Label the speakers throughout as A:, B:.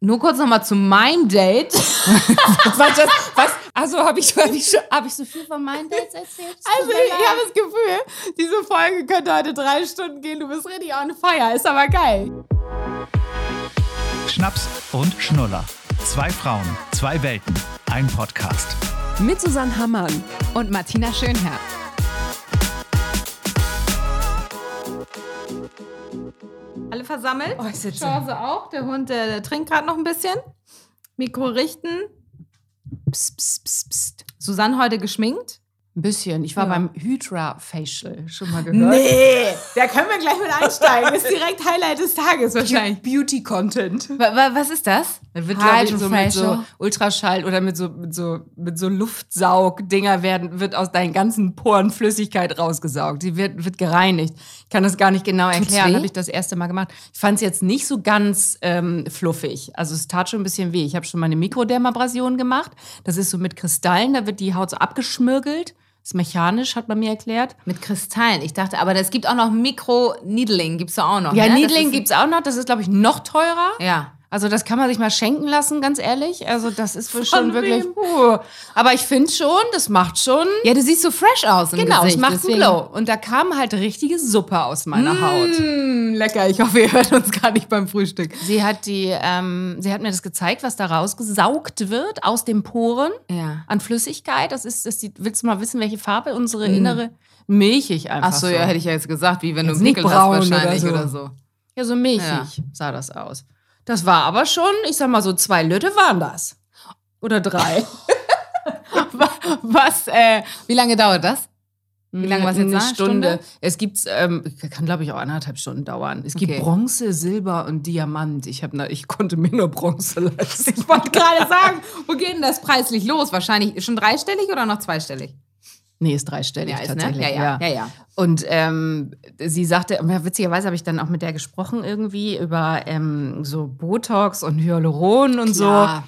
A: Nur kurz nochmal zu meinem Date.
B: was, das, was? Also habe ich, hab ich, hab ich so viel von meinen Dates erzählt?
A: Also ich, ich habe das Gefühl, diese Folge könnte heute drei Stunden gehen. Du bist richtig on fire. Ist aber geil.
C: Schnaps und Schnuller. Zwei Frauen, zwei Welten, ein Podcast.
D: Mit Susanne Hammann
A: und Martina Schönherr. Versammelt.
B: Oh.
A: Chance auch. Der Hund der trinkt gerade noch ein bisschen. Mikro richten. Psst, psst, psst, psst. Susanne heute geschminkt.
B: Ein bisschen. Ich war
A: Ja.
B: beim Hydra Facial. Schon mal gehört?
A: Nee, da können wir gleich mit einsteigen. Ist direkt Highlight des Tages wahrscheinlich.
B: Beauty Content.
A: Wa- wa- Was ist das?
B: Das wird, glaube ich, so mit so. Ultraschall oder mit so, mit so, mit so Luftsaugdinger werden, wird aus deinen ganzen Poren Flüssigkeit rausgesaugt. Die wird, wird gereinigt. Ich kann das gar nicht genau erklären. Habe ich das erste Mal gemacht. Ich fand es jetzt nicht so ganz ähm, fluffig. Also es tat schon ein bisschen weh. Ich habe schon mal eine Mikrodermabrasion gemacht. Das ist so mit Kristallen, da wird die Haut so abgeschmirgelt. Ist mechanisch, hat man mir erklärt.
A: Mit Kristallen. Ich dachte, aber es gibt auch noch Mikro-Needling. Gibt es auch noch.
B: Ja,
A: ne?
B: Needling
A: ist-
B: gibt's auch noch. Das ist, glaube ich, noch teurer.
A: Ja.
B: Also das kann man sich mal schenken lassen, ganz ehrlich. Also das ist wohl schon
A: Von
B: wirklich. Puh. Aber ich finde schon, das macht schon.
A: Ja, du siehst so fresh aus im
B: genau,
A: Gesicht.
B: es macht
A: deswegen-
B: einen Glow. Und da kam halt richtige Suppe aus meiner Haut.
A: Mm, lecker. Ich hoffe, ihr hört uns gar nicht beim Frühstück.
B: Sie hat die, ähm, sie hat mir das gezeigt, was da rausgesaugt wird aus den Poren
A: Ja.
B: an Flüssigkeit. Das ist, das sieht, willst du mal wissen, welche Farbe unsere innere milchig einfach
A: Ach so, ja, hätte ich ja jetzt gesagt, wie wenn
B: Jetzt
A: du
B: braun
A: hast wahrscheinlich
B: oder
A: oder
B: so.
A: so.
B: Ja, so milchig
A: Ja.
B: sah das aus. Das war aber schon, ich sag mal so zwei Lütte waren das. Oder drei.
A: Was, äh, wie lange dauert das? Wie lange war es jetzt?
B: Eine
A: da?
B: Stunde. Es gibt, ähm, kann glaube ich auch anderthalb Stunden dauern. Es gibt
A: Okay.
B: Bronze, Silber und Diamant. Ich, hab, na, ich konnte mir nur Bronze leisten.
A: Ich wollte gerade sagen, wo geht denn das preislich los? Wahrscheinlich schon dreistellig oder noch zweistellig?
B: Nee, ist dreistellig
A: Ja, ist, ne?
B: tatsächlich.
A: Ja, ja, ja, ja.
B: Und ähm, sie sagte, witzigerweise habe ich dann auch mit der gesprochen irgendwie über ähm, so Botox und Hyaluron und so.
A: Ja.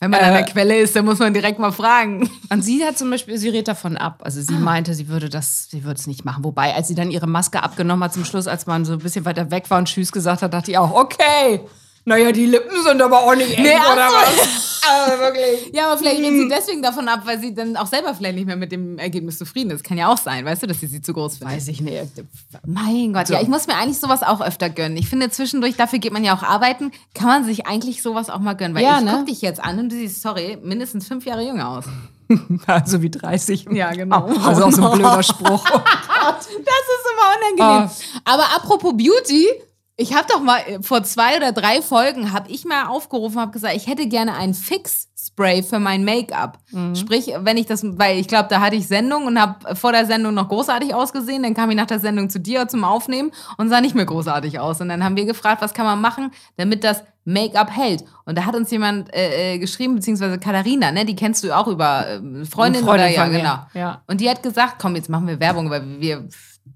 A: Wenn man
B: Äh,
A: an der Quelle ist, dann muss man direkt mal fragen.
B: Und sie hat zum Beispiel, sie rät davon ab. Also
A: Ah.
B: sie meinte, sie würde das, sie würde es nicht machen. Wobei, als sie dann ihre Maske abgenommen hat zum Schluss, als man so ein bisschen weiter weg war und Tschüss gesagt hat, dachte ich auch, okay. Naja, die Lippen sind aber auch nicht eng,
A: Nee,
B: oder
A: so.
B: was? Also wirklich.
A: Ja, aber vielleicht reden sie deswegen davon ab, weil sie dann auch selber vielleicht nicht mehr mit dem Ergebnis zufrieden ist. Kann ja auch sein, weißt du, dass sie sie zu groß findet.
B: Weiß ich nicht.
A: Mein Gott, ja, ich muss mir eigentlich sowas auch öfter gönnen. Ich finde zwischendurch, dafür geht man ja auch arbeiten, kann man sich eigentlich sowas auch mal gönnen. Weil
B: Ja,
A: ich
B: ne?
A: guck dich jetzt an und du siehst, sorry, mindestens fünf Jahre jünger aus.
B: Also wie 30.
A: Ja, genau.
B: Also auch so ein blöder Spruch.
A: Das ist immer unangenehm. Aber apropos Beauty, ich habe doch mal äh, vor zwei oder drei Folgen habe ich mal aufgerufen, habe gesagt, ich hätte gerne ein Fix-Spray für mein Make-up. Sprich, wenn ich das, weil ich glaube, da hatte ich Sendung und habe vor der Sendung noch großartig ausgesehen. Dann kam ich nach der Sendung zu dir zum Aufnehmen und sah nicht mehr großartig aus. Und dann haben wir gefragt, was kann man machen, damit das Make-up hält. Und da hat uns jemand äh, äh, geschrieben, beziehungsweise Katharina, ne, die kennst du auch über äh, Freundin,
B: Freundin
A: oder ja, genau.
B: ja.
A: Und die hat gesagt, komm, jetzt machen wir Werbung, weil wir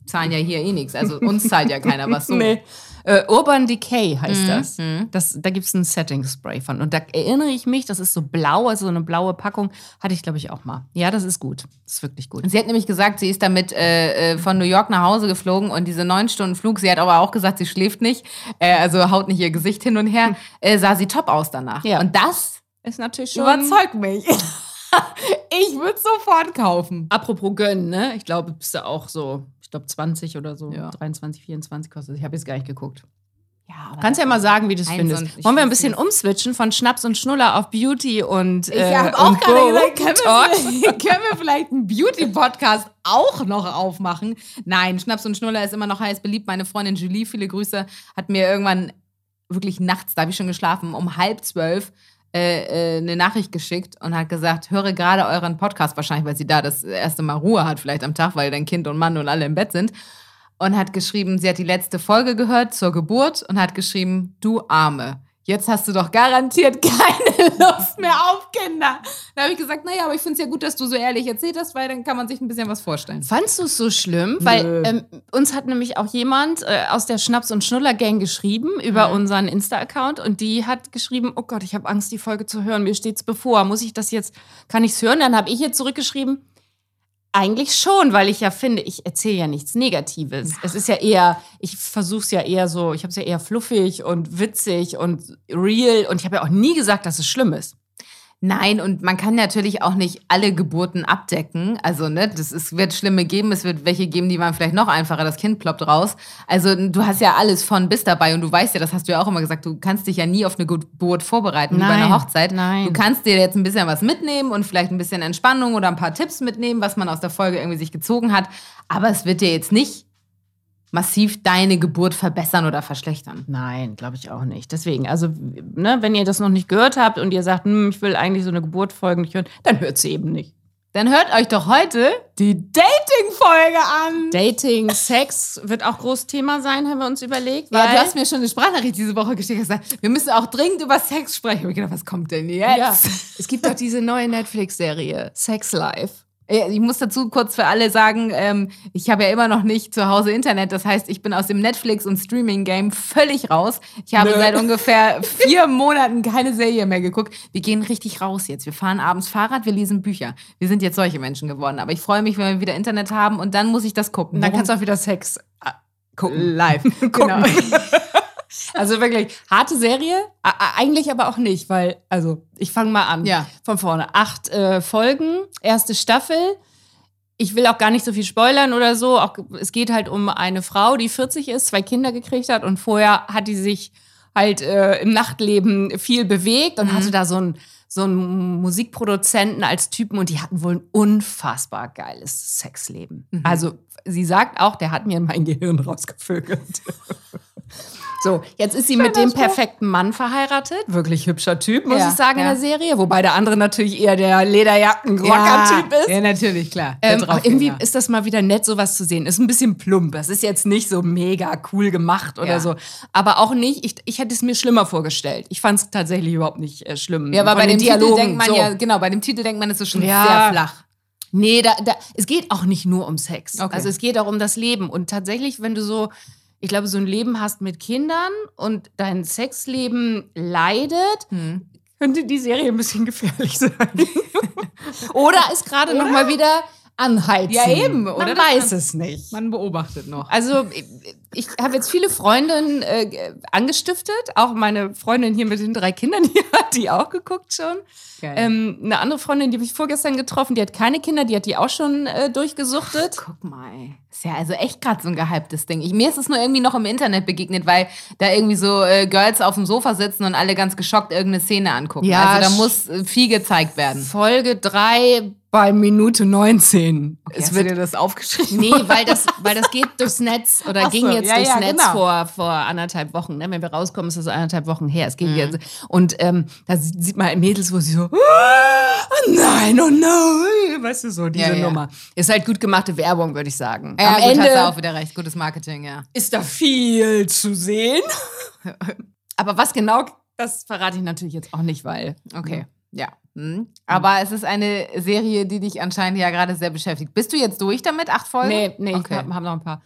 A: zahlen ja hier eh nichts. Also uns zahlt ja keiner was so.
B: Nee. Äh, Urban Decay heißt
A: Mhm,
B: das. das. Da gibt es ein Setting Spray von. Und da erinnere ich mich, das ist so blau, also so eine blaue Packung. Hatte ich, glaube ich, auch mal. Ja, das ist gut. Das ist wirklich gut.
A: Und sie hat nämlich gesagt, sie ist damit äh, äh, von New York nach Hause geflogen und diese neun Stunden Flug, sie hat aber auch gesagt, sie schläft nicht, äh, also haut nicht ihr Gesicht hin und her, äh, sah sie top aus danach.
B: Ja.
A: Und das
B: Ist natürlich schon.
A: überzeugt mich. ich würde sofort kaufen.
B: Apropos gönnen, ne? Ich glaube, bist du auch so, ich glaube 20 oder so,
A: Ja.
B: 23, 24 kostet. Ich habe jetzt gar nicht geguckt.
A: Ja, aber
B: Kannst ja mal sagen, wie du es findest. Wollen wir ein bisschen umswitchen von Schnaps und Schnuller auf Beauty und
A: Ich
B: äh,
A: habe auch gerade gesagt, können
B: Talk?
A: wir, können wir vielleicht einen Beauty-Podcast auch noch aufmachen? Nein, Schnaps und Schnuller ist immer noch heiß beliebt. Meine Freundin Julie, viele Grüße, hat mir irgendwann wirklich nachts, da habe ich schon geschlafen, um halb zwölf äh, äh, eine Nachricht geschickt und hat gesagt, höre gerade euren Podcast wahrscheinlich, weil sie da das erste Mal Ruhe hat, vielleicht am Tag, weil dein Kind und Mann und alle im Bett sind. Und hat geschrieben, sie hat die letzte Folge gehört zur Geburt und hat geschrieben, du Arme. Jetzt hast du doch garantiert keine Lust mehr auf Kinder. Da habe ich gesagt, naja, aber ich finde es ja gut, dass du so ehrlich erzählt hast, weil dann kann man sich ein bisschen was vorstellen.
B: Fandst du es so schlimm? Weil ähm, uns hat nämlich auch jemand äh, aus der Schnaps- und Schnuller-Gang geschrieben über unseren Insta-Account und die hat geschrieben, oh Gott, ich habe Angst, die Folge zu hören, mir steht's bevor. Muss ich das jetzt, kann ich's hören? Dann habe ich ihr zurückgeschrieben, Eigentlich schon, weil ich ja finde, ich erzähle ja nichts Negatives. Es ist ja eher, ich versuche es ja eher so, ich habe es ja eher fluffig und witzig und real und ich habe ja auch nie gesagt, dass es schlimm ist.
A: Nein, und man kann natürlich auch nicht alle Geburten abdecken. Also, ne, das ist, wird schlimme geben, es wird welche geben, die waren vielleicht noch einfacher, das Kind ploppt raus. Also, du hast ja alles von bis dabei und du weißt ja, das hast du ja auch immer gesagt, du kannst dich ja nie auf eine Geburt vorbereiten wie bei einer
B: Nein,
A: Hochzeit.
B: nein.
A: Du kannst dir jetzt ein bisschen was mitnehmen und vielleicht ein bisschen Entspannung oder ein paar Tipps mitnehmen, was man aus der Folge irgendwie sich gezogen hat. Aber es wird dir jetzt nicht massiv deine Geburt verbessern oder verschlechtern.
B: Nein, glaube ich auch nicht. Deswegen, also, ne, wenn ihr das noch nicht gehört habt und ihr sagt, hm, ich will eigentlich so eine Geburtfolge nicht hören, dann hört sie eben nicht.
A: Dann hört euch doch heute die Dating-Folge an.
B: Dating, Sex wird auch großes Thema sein, haben wir uns überlegt.
A: Ja, du hast mir schon eine Sprachnachricht diese Woche geschickt und gesagt, wir müssen auch dringend über Sex sprechen. Ich habe gedacht, was kommt denn jetzt?
B: Ja, es gibt doch diese neue Netflix-Serie, Sex Life.
A: Ja, Ich muss dazu kurz für alle sagen, ähm, ich habe ja immer noch nicht zu Hause Internet. Das heißt, ich bin aus dem Netflix- und Streaming-Game völlig raus. Ich habe
B: Nö.
A: seit ungefähr vier Monaten keine Serie mehr geguckt. Wir gehen richtig raus jetzt. Wir fahren abends Fahrrad, wir lesen Bücher. Wir sind jetzt solche Menschen geworden. Aber ich freue mich, wenn wir wieder Internet haben und dann muss ich das gucken.
B: Dann
A: Worum-
B: kannst du auch wieder Sex äh, gucken.
A: live. genau.
B: Also wirklich harte Serie, eigentlich aber auch nicht, weil, also ich fange mal an.
A: Ja.
B: Von vorne. Acht äh, Folgen, erste Staffel. Ich will auch gar nicht so viel spoilern oder so. Auch, es geht halt um eine Frau, die 40 ist, zwei Kinder gekriegt hat und vorher hat die sich halt äh, im Nachtleben viel bewegt und hatte da so einen so einen Musikproduzenten als Typen und die hatten wohl ein unfassbar geiles Sexleben. Also sie sagt auch, der hat mir mein Gehirn rausgevögelt. So, jetzt ist sie mit dem perfekten Mann verheiratet. Wirklich hübscher Typ, muss
A: Ja,
B: ich sagen,
A: ja.
B: in der Serie. Wobei der andere natürlich eher der Lederjacken-Rocker-Typ ist.
A: Ja, natürlich, klar.
B: Ähm, aber irgendwie ist das mal wieder nett, sowas zu sehen. Ist ein bisschen plump. Es ist jetzt nicht so mega cool gemacht oder so. Aber auch nicht, ich, ich hätte es mir schlimmer vorgestellt. Ich fand es tatsächlich überhaupt nicht äh, schlimm.
A: Ja, aber
B: Von
A: bei dem Titel
B: Dialogen,
A: denkt man
B: so.
A: ja, genau, bei dem Titel denkt man, es ist schon
B: Ja.
A: sehr flach.
B: Nee, da, da, es geht auch nicht nur um Sex.
A: Okay.
B: Also es geht auch um das Leben. Und tatsächlich, wenn du so, ich glaube, so ein Leben hast mit Kindern und dein Sexleben leidet,
A: Hm.
B: könnte die Serie ein bisschen gefährlich sein. oder ist gerade noch mal wieder anheizen.
A: Ja, eben,
B: Man
A: oder? Das
B: weiß
A: man-
B: es nicht.
A: Man beobachtet noch.
B: Also ich, habe jetzt viele Freundinnen äh, angestiftet, auch meine Freundin hier mit den drei Kindern, die hat die auch geguckt schon. Ähm, eine andere Freundin, die habe ich vorgestern getroffen, die hat keine Kinder, die hat die auch schon äh, durchgesuchtet.
A: Guck mal, ey. Ist ja also echt gerade so ein gehyptes Ding. Ich, mir ist es nur irgendwie noch im Internet begegnet, weil da irgendwie so äh, Girls auf dem Sofa sitzen und alle ganz geschockt irgendeine Szene angucken.
B: Ja,
A: also da muss äh, viel gezeigt werden.
B: Folge 3 bei Minute 19. es
A: Hast du
B: wird
A: dir das aufgeschrieben?
B: Nee, weil das, weil das geht durchs Netz oder
A: Ach so,
B: ging jetzt
A: ja,
B: durchs
A: ja,
B: Netz
A: genau.
B: vor, vor anderthalb Wochen. Ne? Wenn wir rauskommen, ist das anderthalb Wochen her. Es ging
A: Mhm.
B: jetzt. Und ähm, da sieht man Mädels, wo sie so, oh nein, oh nein, weißt du so, diese
A: Ja, ja.
B: Nummer. Ist halt gut gemachte Werbung, würde ich sagen.
A: Ja,
B: Am
A: gut, hast
B: Ende
A: du auch wieder recht. Gutes Marketing, ja.
B: ist da viel zu sehen. Aber was genau, das verrate ich natürlich jetzt auch nicht, weil.
A: Okay, ja. Hm. Aber es ist eine Serie, die dich anscheinend ja gerade sehr beschäftigt. Bist du jetzt durch damit? Acht Folgen?
B: Nee, nee,
A: Okay.
B: ich habe hab noch ein paar.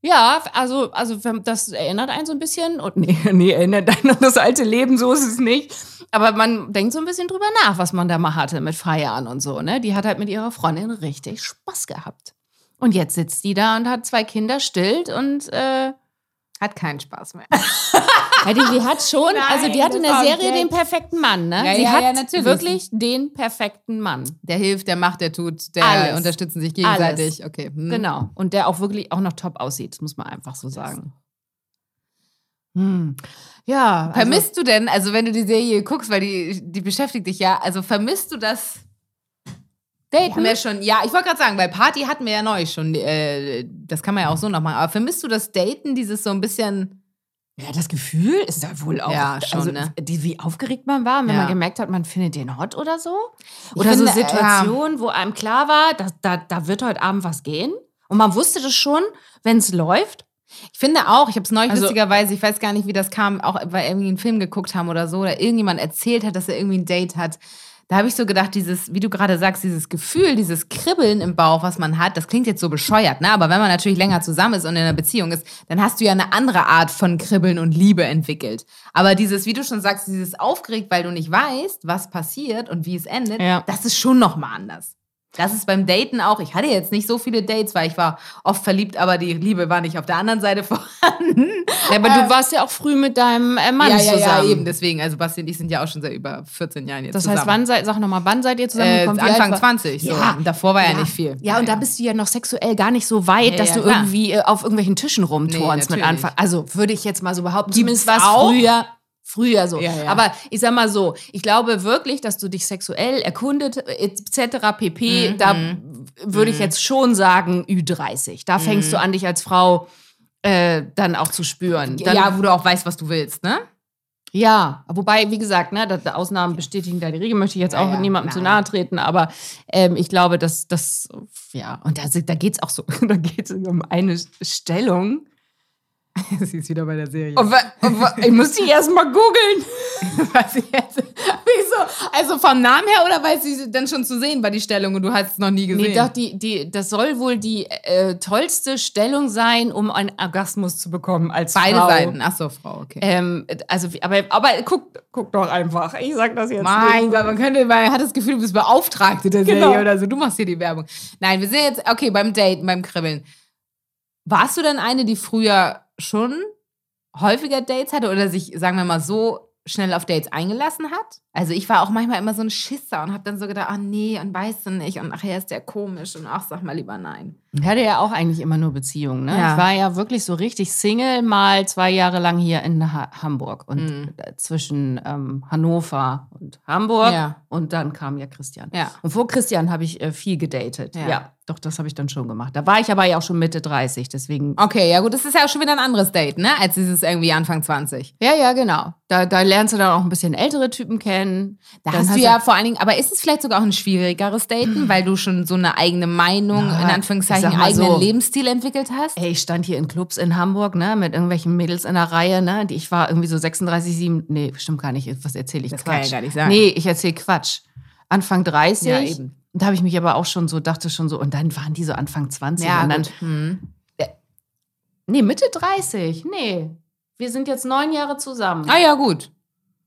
B: Ja, also, also das erinnert einen so ein bisschen. Und nee, nee, erinnert einen an das alte Leben, so ist es nicht. Aber man denkt so ein bisschen drüber nach, was man da mal hatte mit Feiern und so. Ne? Die hat halt mit ihrer Freundin richtig Spaß gehabt. Und jetzt sitzt die da und hat zwei Kinder stillt und äh,
A: Hat keinen Spaß mehr.
B: ja, die, die hat schon,
A: Nein,
B: also die hat in der Serie den perfekten Mann, ne?
A: Ja,
B: Sie
A: ja,
B: hat
A: ja, natürlich.
B: wirklich den perfekten Mann.
A: Der hilft, der macht, der tut, der
B: Alles.
A: unterstützen sich gegenseitig. Okay. hm.
B: Genau. Und der auch wirklich auch noch top aussieht, muss man einfach so sagen. Hm. Ja, also,
A: Vermisst du denn, also wenn du die Serie guckst, weil die, die beschäftigt dich ja, also vermisst du das? Wir haben ja schon, ja, ich wollte gerade sagen, weil Party hatten wir ja neu schon, äh, das kann man ja auch so noch machen, aber vermisst du das Daten, dieses so ein bisschen,
B: Ja, das Gefühl ist da wohl auch.
A: Ja, schon,
B: also,
A: ne?
B: die, wie aufgeregt man war, wenn
A: Ja.
B: man gemerkt hat, man findet den hot oder so. Oder so
A: finde,
B: Situationen, wo einem klar war, dass, da, da wird heute Abend was gehen. Und man wusste das schon, wenn es läuft.
A: ich finde auch, ich habe es neulich
B: Also-
A: lustigerweise, ich weiß gar nicht, wie das kam, auch weil wir irgendwie einen Film geguckt haben oder so, oder irgendjemand erzählt hat, dass er irgendwie ein Date hat. Da habe ich so gedacht, dieses, wie du gerade sagst, dieses Gefühl, dieses Kribbeln im Bauch, was man hat, das klingt jetzt so bescheuert, ne? Aber wenn man natürlich länger zusammen ist und in einer Beziehung ist, dann hast du ja eine andere Art von Kribbeln und Liebe entwickelt. Aber dieses, wie du schon sagst, dieses aufgeregt, weil du nicht weißt, was passiert und wie es endet,
B: Ja.
A: das ist schon nochmal anders. Das ist beim Daten auch. Ich hatte jetzt nicht so viele Dates, weil ich war oft verliebt, aber die Liebe war nicht auf der anderen Seite vorhanden.
B: Ja, aber du warst ja auch früh mit deinem äh, Mann
A: ja, ja,
B: zusammen.
A: ja, eben. Deswegen, also Basti und ich sind ja auch schon seit über 14 Jahren jetzt
B: Das
A: zusammen.
B: heißt, wann seid, sag nochmal, wann seid ihr
A: äh,
B: zusammengekommen? Alt
A: Anfang
B: war-
A: 20. So.
B: Ja.
A: Und Davor war ja, nicht viel.
B: Ja, und da bist du ja noch sexuell gar nicht so weit,
A: Ja,
B: dass
A: ja,
B: du irgendwie äh, auf irgendwelchen Tischen rumturnst mit
A: natürlich.
B: Anfang. Also würde ich jetzt mal so behaupten. Zumindest war es früher. Früher so.
A: Ja, ja.
B: Aber ich sag mal so, ich glaube wirklich, dass du dich sexuell erkundet, etc. pp.
A: Mhm,
B: Da würde ich jetzt schon sagen, Ü30. Da fängst
A: Mhm.
B: du an, dich als Frau äh, dann auch zu spüren. Dann,
A: ja, wo du auch weißt, was du willst, ne?
B: Ja, wobei, wie gesagt, ne, dass Ausnahmen bestätigen da die Regel, möchte ich jetzt auch
A: ja,
B: niemandem zu
A: nein.
B: nahe treten, aber ähm, ich glaube, dass das, ja, und da, da geht es auch so, da geht es um eine Stellung.
A: Sie ist wieder bei der Serie.
B: Und und Ich muss die erst mal googeln.
A: Was jetzt? Wieso? Also vom Namen her oder weil sie dann schon zu sehen war, die Stellung und du hast es noch nie gesehen?
B: Nee, doch, die, die, das soll wohl die äh, tollste Stellung sein, um einen Orgasmus zu bekommen als
A: Beide
B: Frau.
A: Seiten. Ach so, Frau, okay.
B: Ähm, also, aber, aber guck, guck doch einfach. Ich sag das jetzt
A: Mein
B: nicht.
A: Gott, man könnte, man hat das Gefühl, du bist Beauftragte der
B: Genau.
A: Serie oder so. Du machst hier die Werbung. Nein, wir sind jetzt, okay, beim Daten, beim Kribbeln. Warst du denn eine, die früher schon häufiger Dates hatte oder sich, sagen wir mal, so schnell auf Dates eingelassen hat? Also ich war auch manchmal immer so ein Schisser und habe dann so gedacht, ach nee, und weißt du nicht und ach ja, ist der komisch und ach, sag mal lieber nein.
B: Ich hatte ja auch eigentlich immer nur Beziehungen. Ne?
A: Ja.
B: Ich war ja wirklich so richtig Single, mal zwei Jahre lang hier in ha Hamburg und
A: Mhm.
B: äh, zwischen ähm, Hannover und Hamburg.
A: Ja.
B: Und dann kam ja Christian.
A: Ja.
B: Und vor Christian habe ich äh, viel gedatet.
A: Ja.
B: Ja. doch, das habe ich dann schon gemacht. Da war ich aber ja auch schon Mitte 30, deswegen.
A: Okay, ja gut, das ist ja auch schon wieder ein anderes Date, ne? Als dieses irgendwie Anfang 20.
B: Ja, ja, genau. Da, da lernst du dann auch ein bisschen ältere Typen kennen.
A: Da
B: Dann
A: hast du ja vor allen Dingen, aber ist es vielleicht sogar auch ein schwierigeres Daten, weil du schon so eine eigene Meinung,
B: Na,
A: in
B: ich
A: Anführungszeichen,
B: mal
A: eigenen
B: so.
A: Lebensstil entwickelt hast?
B: Ey, ich stand hier in Clubs in Hamburg, ne, mit irgendwelchen Mädels in der Reihe, ne, die ich war irgendwie so 36, 7, nee, stimmt gar nicht, was erzähle ich
A: Das
B: Quatsch.
A: kann ja gar nicht sein.
B: Nee, ich erzähle Quatsch. Anfang 30.
A: Ja, eben.
B: Da habe ich mich aber auch schon so, dachte schon so, und dann waren die so Anfang 20.
A: Ja,
B: und dann.
A: Hm.
B: nee, Mitte 30, nee. Wir sind jetzt neun Jahre zusammen.
A: Ah ja, gut.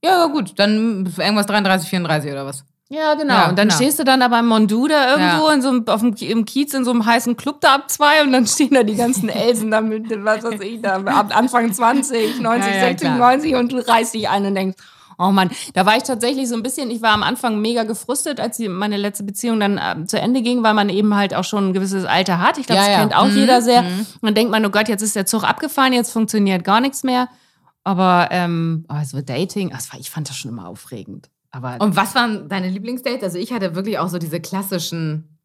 A: Ja, gut. Dann irgendwas 33, 34 oder was?
B: Ja, genau.
A: Ja,
B: und dann
A: genau.
B: stehst du dann aber im Mondu da irgendwo
A: Ja.
B: in so einem, auf dem, im Kiez in so einem heißen Club da ab zwei und dann stehen da die ganzen Elsen da mit, was weiß ich, da ab Anfang 20, 90,
A: Ja, ja,
B: 60,
A: klar.
B: 90 und du reißt dich ein und denkst, oh Mann, da war ich tatsächlich so ein bisschen, ich war am Anfang mega gefrustet, als meine letzte Beziehung dann ähm, zu Ende ging, weil man eben halt auch schon ein gewisses Alter hat. Ich glaube, das kennt auch
A: Mhm,
B: jeder sehr. Und dann denkt man, oh Gott, jetzt ist der Zug abgefahren, jetzt funktioniert gar nichts mehr. Aber ähm, also Dating, war, ich fand das schon immer aufregend. Aber
A: Und was waren deine Lieblingsdates? Also ich hatte wirklich auch so diese klassischen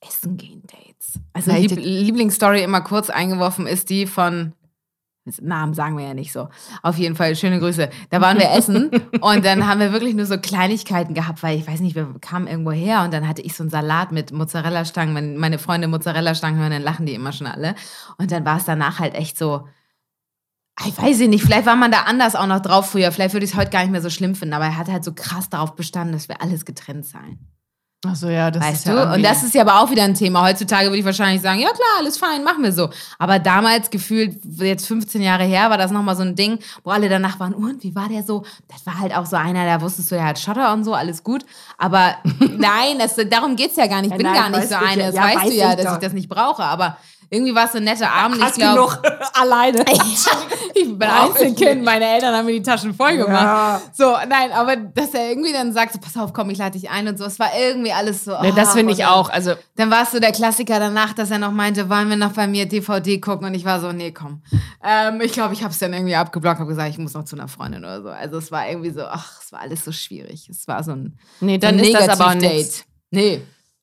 A: Essen gehen Dates. Also Lieb Lieblingsstory immer kurz eingeworfen ist die von Namen sagen wir ja nicht so. Auf jeden Fall schöne Grüße. Da waren wir essen und dann haben wir wirklich nur so Kleinigkeiten gehabt, weil ich weiß nicht, wir kamen irgendwo her und dann hatte ich so einen Salat mit Mozzarella-Stangen. Wenn meine Freunde Mozzarella-Stangen hören, dann lachen die immer schon alle. Und dann war es danach halt echt so, ich weiß nicht, vielleicht war man da anders auch noch drauf früher. Vielleicht würde ich es heute gar nicht mehr so schlimm finden, aber er hat halt so krass darauf bestanden, dass wir alles getrennt sein.
B: Ach so, ja, das
A: Weißt
B: ist
A: du?
B: ja
A: Und das ist ja aber auch wieder ein Thema. Heutzutage würde ich wahrscheinlich sagen, ja klar, alles fein, machen wir so. Aber damals gefühlt, jetzt 15 Jahre her, war das nochmal so ein Ding, wo alle danach waren, und wie war der so? Das war halt auch so einer, da wusstest du, der hat Schotter und so, alles gut. Aber nein, das, darum geht's ja gar nicht. Ich
B: Ja,
A: bin
B: nein,
A: gar nicht so
B: ich
A: eine.
B: ja.
A: Das
B: Ja,
A: weißt
B: weiß
A: du ja,
B: ich
A: dass
B: doch.
A: ich das nicht brauche. Aber irgendwie war es so ein netter Abend.
B: Hast
A: ich glaube,
B: genug alleine.
A: ich bin Einzelkind, meine Eltern haben mir die Taschen voll gemacht.
B: Ja.
A: So, nein, aber dass er irgendwie dann sagt, so, pass auf, komm, ich lade dich ein und so. Es war irgendwie alles so.
B: Ne, das
A: ach,
B: finde ich auch. Also,
A: Dann war es so der Klassiker danach, dass er noch meinte, wollen wir noch bei mir DVD gucken? Und ich war so, nee, komm. Ähm, ich glaube, ich habe es dann irgendwie abgeblockt, habe gesagt, ich muss noch zu einer Freundin oder so. Also es war irgendwie so, ach, es war alles so schwierig. Es war so ein,
B: nee,
A: so
B: dann
A: ein
B: ist das aber
A: Negativ-Date.
B: nichts.
A: Nee.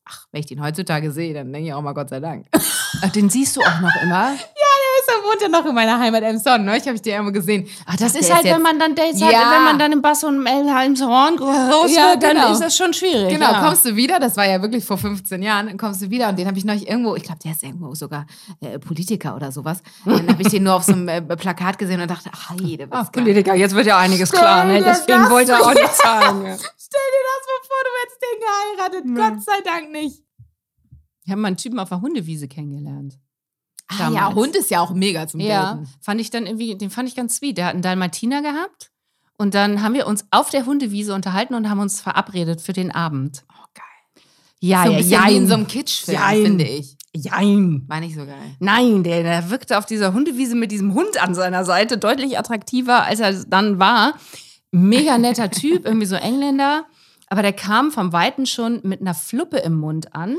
A: Ach, wenn ich den heutzutage sehe, dann denke ich auch mal Gott sei Dank.
B: Ach, Den siehst du auch noch immer.
A: Wohnt ja noch in meiner Heimat Emson, ne? Ich habe ich dir immer gesehen.
B: Ach, das ist
A: ist
B: halt,
A: jetzt-
B: wenn man dann Dates hat,
A: Ja.
B: wenn man dann im Bass und im Elmshorn raus
A: Ja,
B: wird, dann
A: genau.
B: ist das schon schwierig.
A: Genau,
B: ja.
A: kommst du wieder, das war ja wirklich vor 15 Jahren, dann kommst du wieder und den habe ich neulich irgendwo, ich glaube, der ist irgendwo sogar äh, Politiker oder sowas. Dann habe ich den nur auf so einem äh, Plakat gesehen und dachte, ach, jede
B: Ach, Politiker, jetzt wird ja einiges klar, ne? deswegen
A: das
B: wollte er auch nicht sagen. ja.
A: Stell dir das mal vor, du hättest den geheiratet. Gott sei Dank nicht.
B: Ich habe mal einen Typen auf der Hundewiese kennengelernt.
A: Ah, ja. Hund ist ja auch mega zum
B: Ja,
A: Daten.
B: fand ich dann irgendwie, den fand ich ganz sweet. Der hat einen Dalmatiner gehabt und dann haben wir uns auf der Hundewiese unterhalten und haben uns verabredet für den Abend.
A: Oh, geil.
B: Ja,
A: so
B: ja,
A: wie in so einem Kitschfilm,
B: Jein.
A: finde ich.
B: Jein.
A: War nicht so geil.
B: Nein, der, der wirkte auf dieser Hundewiese mit diesem Hund an seiner Seite deutlich attraktiver, als er dann war. Mega netter Typ, irgendwie so Engländer. Aber der kam vom Weiten schon mit einer Fluppe im Mund an.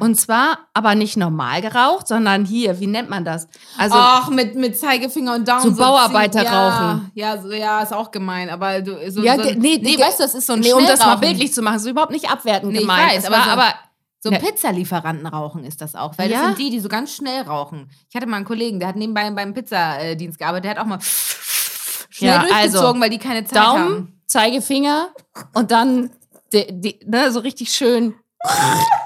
B: Und zwar aber nicht normal geraucht, sondern hier, wie nennt man das? Also,
A: Ach, mit, mit Zeigefinger und Daumen.
B: So Bauarbeiter
A: ja,
B: rauchen.
A: Ja, so, ja, ist auch gemein. Aber du, so,
B: ja,
A: so,
B: nee,
A: nee, weißt du, das ist so ein
B: nee, um das mal bildlich zu machen, so überhaupt nicht abwertend
A: Nee,
B: gemeint.
A: weiß, aber
B: war
A: so-
B: aber
A: So
B: Ne.
A: Pizzalieferanten rauchen ist das auch. Weil
B: Ja?
A: das sind die, die so ganz schnell rauchen. Ich hatte mal einen Kollegen, der hat nebenbei beim Pizzadienst gearbeitet, der hat auch mal schnell
B: Ja,
A: durchgezogen,
B: also,
A: weil die keine Zeit haben.
B: Daumen, Zeigefinger und dann die, ne, so richtig schön.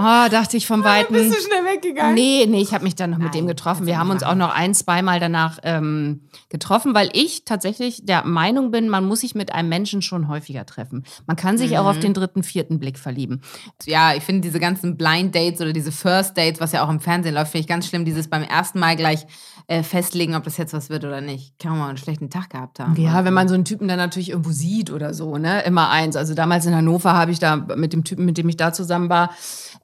B: Ah, dachte ich vom Weiten.
A: schnell weggegangen?
B: Nee, nee, ich habe mich dann noch mit
A: Nein,
B: dem getroffen.
A: kannst
B: Wir
A: du
B: haben uns auch noch ein, zweimal danach ähm, getroffen, weil ich tatsächlich der Meinung bin, man muss sich mit einem Menschen schon häufiger treffen. Man kann sich auch
A: Mhm.
B: auf den dritten, vierten Blick verlieben.
A: Ja, ich finde diese ganzen Blind Dates oder diese First Dates, was ja auch im Fernsehen läuft, finde ich ganz schlimm. Dieses beim ersten Mal gleich äh, festlegen, ob das jetzt was wird oder nicht. Kann man mal einen schlechten Tag gehabt haben.
B: Ja, wenn man so einen Typen dann natürlich irgendwo sieht oder so, ne? Immer eins. Also damals in Hannover habe ich da mit dem Typen, mit dem ich da zusammen war,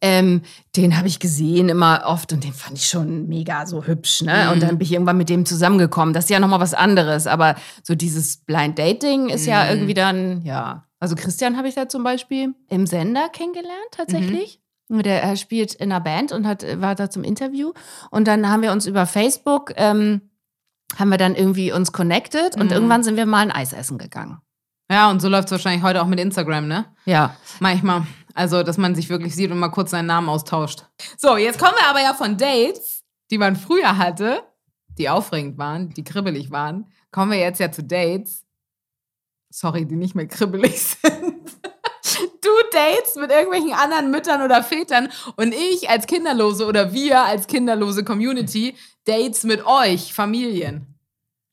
B: ähm, den habe ich gesehen immer oft und den fand ich schon mega so hübsch, ne? Und dann bin ich irgendwann mit dem zusammengekommen. Das ist ja nochmal was anderes. Aber so dieses Blind Dating ist ja irgendwie dann, ja. Also Christian habe ich da zum Beispiel im Sender kennengelernt, tatsächlich. Der er spielt in einer Band und hat, war da zum Interview. Und dann haben wir uns über Facebook ähm, haben wir dann irgendwie uns connected und
A: Mhm.
B: irgendwann sind wir mal ein Eis essen gegangen.
A: Ja, und so läuft es wahrscheinlich heute auch mit Instagram, ne?
B: Ja.
A: Manchmal. Also, dass man sich wirklich sieht und mal kurz seinen Namen austauscht. So, jetzt kommen wir aber ja von Dates, die man früher hatte, die aufregend waren, die kribbelig waren. Kommen wir jetzt ja zu Dates. Sorry, die nicht mehr kribbelig sind. Du Dates mit irgendwelchen anderen Müttern oder Vätern und ich als Kinderlose oder wir als kinderlose Community Dates mit euch, Familien.